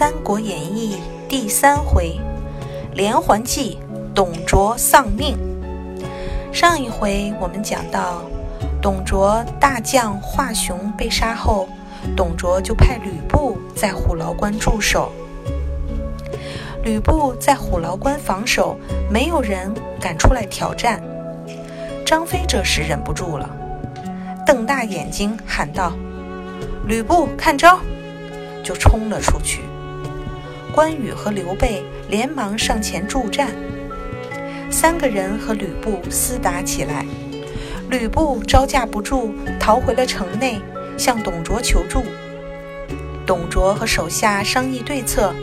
三国演义》第三回，连环计，董卓丧命。上一回我们讲到，董卓大将华雄被杀后，董卓就派吕布在虎牢关驻守。吕布在虎牢关防守，没有人敢出来挑战。张飞这时忍不住了，瞪大眼睛喊道：“吕布，看招！”就冲了出去。关羽和刘备连忙上前助战，三个人和吕布厮打起来。吕布招架不住，逃回了城内，向董卓求助。董卓和手下商议对策，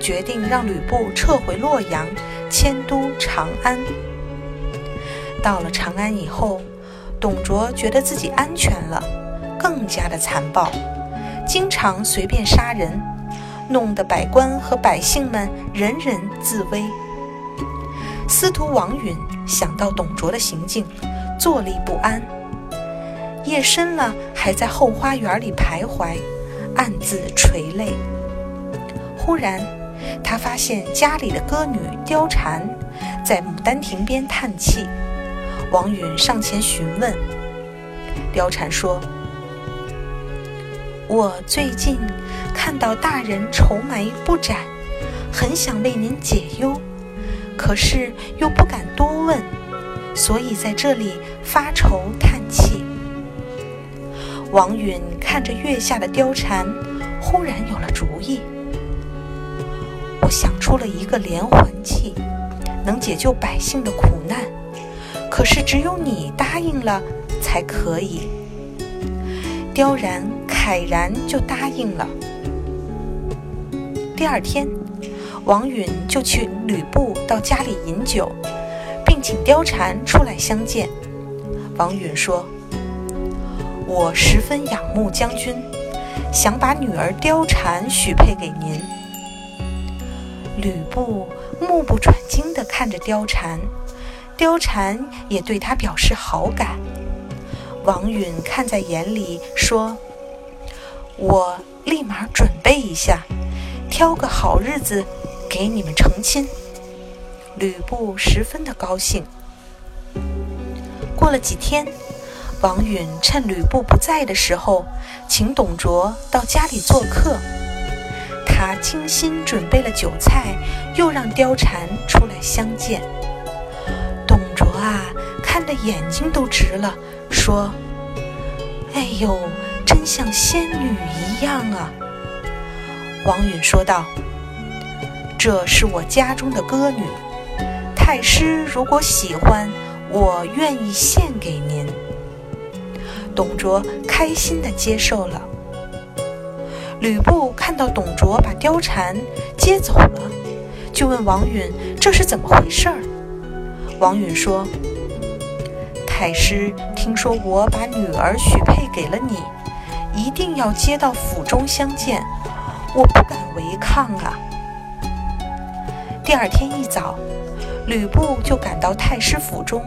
决定让吕布撤回洛阳，迁都长安。到了长安以后，董卓觉得自己安全了，更加的残暴，经常随便杀人，弄得百官和百姓们人人自危。司徒王允想到董卓的行径，坐立不安。夜深了，还在后花园里徘徊，暗自垂泪。忽然，他发现家里的歌女貂蝉在牡丹亭边叹气。王允上前询问，貂蝉说：“我最近看到大人愁眉不展，很想为您解忧，可是又不敢多问，所以在这里发愁叹气。”王允看着月下的貂蝉，忽然有了主意：“我想出了一个连环计，能解救百姓的苦难。”可是只有你答应了才可以。貂然慨然就答应了。第二天，王允就请吕布到家里饮酒，并请貂蝉出来相见。王允说：“我十分仰慕将军，想把女儿貂蝉许配给您。”吕布目不转睛地看着貂蝉。貂蝉也对他表示好感，王允看在眼里，说：“我立马准备一下，挑个好日子给你们成亲。”吕布十分的高兴。过了几天，王允趁吕布不在的时候，请董卓到家里做客。他精心准备了酒菜，又让貂蝉出来相见。董卓啊，看得眼睛都直了，说：“哎呦，真像仙女一样啊！”王允说道：“这是我家中的歌女，太师如果喜欢，我愿意献给您。”董卓开心地接受了。吕布看到董卓把貂蝉接走了，就问王允：“这是怎么回事儿？”王允说：“太师听说我把女儿许配给了你，一定要接到府中相见，我不敢违抗啊。”第二天一早，吕布就赶到太师府中，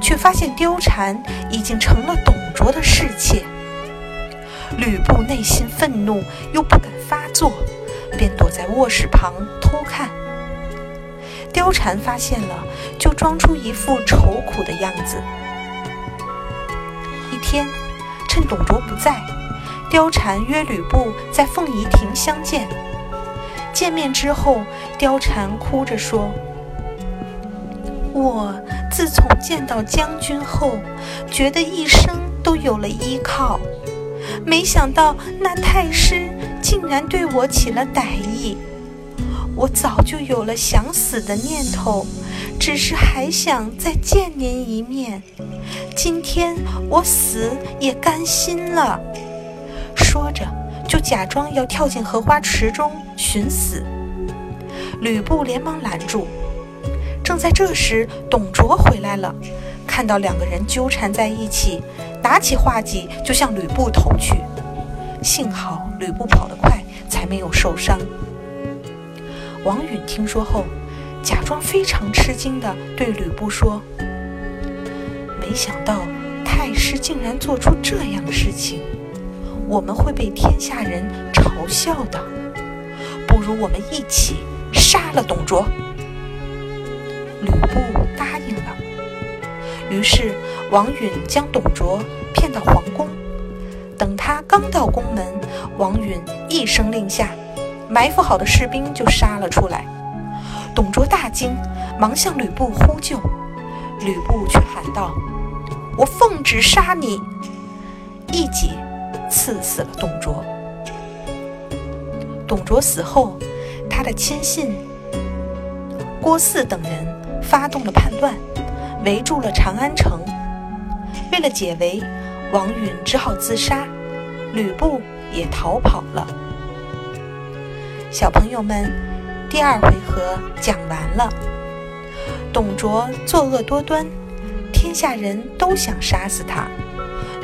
却发现貂蝉已经成了董卓的侍妾。吕布内心愤怒，又不敢发作，便躲在卧室旁偷看。貂蝉发现了，就装出一副愁苦的样子。一天，趁董卓不在，貂蝉约吕布在凤仪亭相见。见面之后，貂蝉哭着说：“我自从见到将军后，觉得一生都有了依靠，没想到那太师竟然对我起了歹意。”我早就有了想死的念头，只是还想再见您一面。今天我死也甘心了。说着，就假装要跳进荷花池中寻死。吕布连忙拦住。正在这时，董卓回来了，看到两个人纠缠在一起，拿起画戟就向吕布投去。幸好吕布跑得快，才没有受伤。王允听说后，假装非常吃惊地对吕布说：“没想到太师竟然做出这样的事情，我们会被天下人嘲笑的。不如我们一起杀了董卓。”吕布答应了。于是王允将董卓骗到皇宫。等他刚到宫门，王允一声令下，埋伏好的士兵就杀了出来。董卓大惊，忙向吕布呼救，吕布却喊道：“我奉旨杀你！”一戟刺死了董卓。董卓死后，他的亲信郭汜等人发动了叛乱，围住了长安城。为了解围，王允只好自杀，吕布也逃跑了。小朋友们。第二回合讲完了。董卓作恶多端，天下人都想杀死他。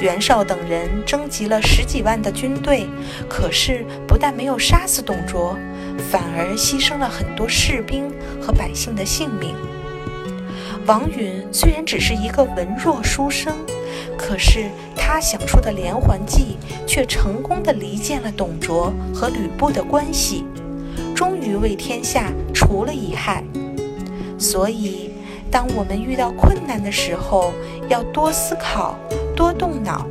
袁绍等人征集了十几万的军队，可是不但没有杀死董卓，反而牺牲了很多士兵和百姓的性命。王允虽然只是一个文弱书生，可是他想出的连环计却成功的离间了董卓和吕布的关系。终于为天下除了一害，所以当我们遇到困难的时候，要多思考，多动脑，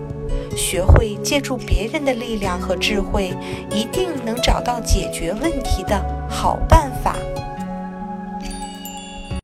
学会借助别人的力量和智慧，一定能找到解决问题的好办法。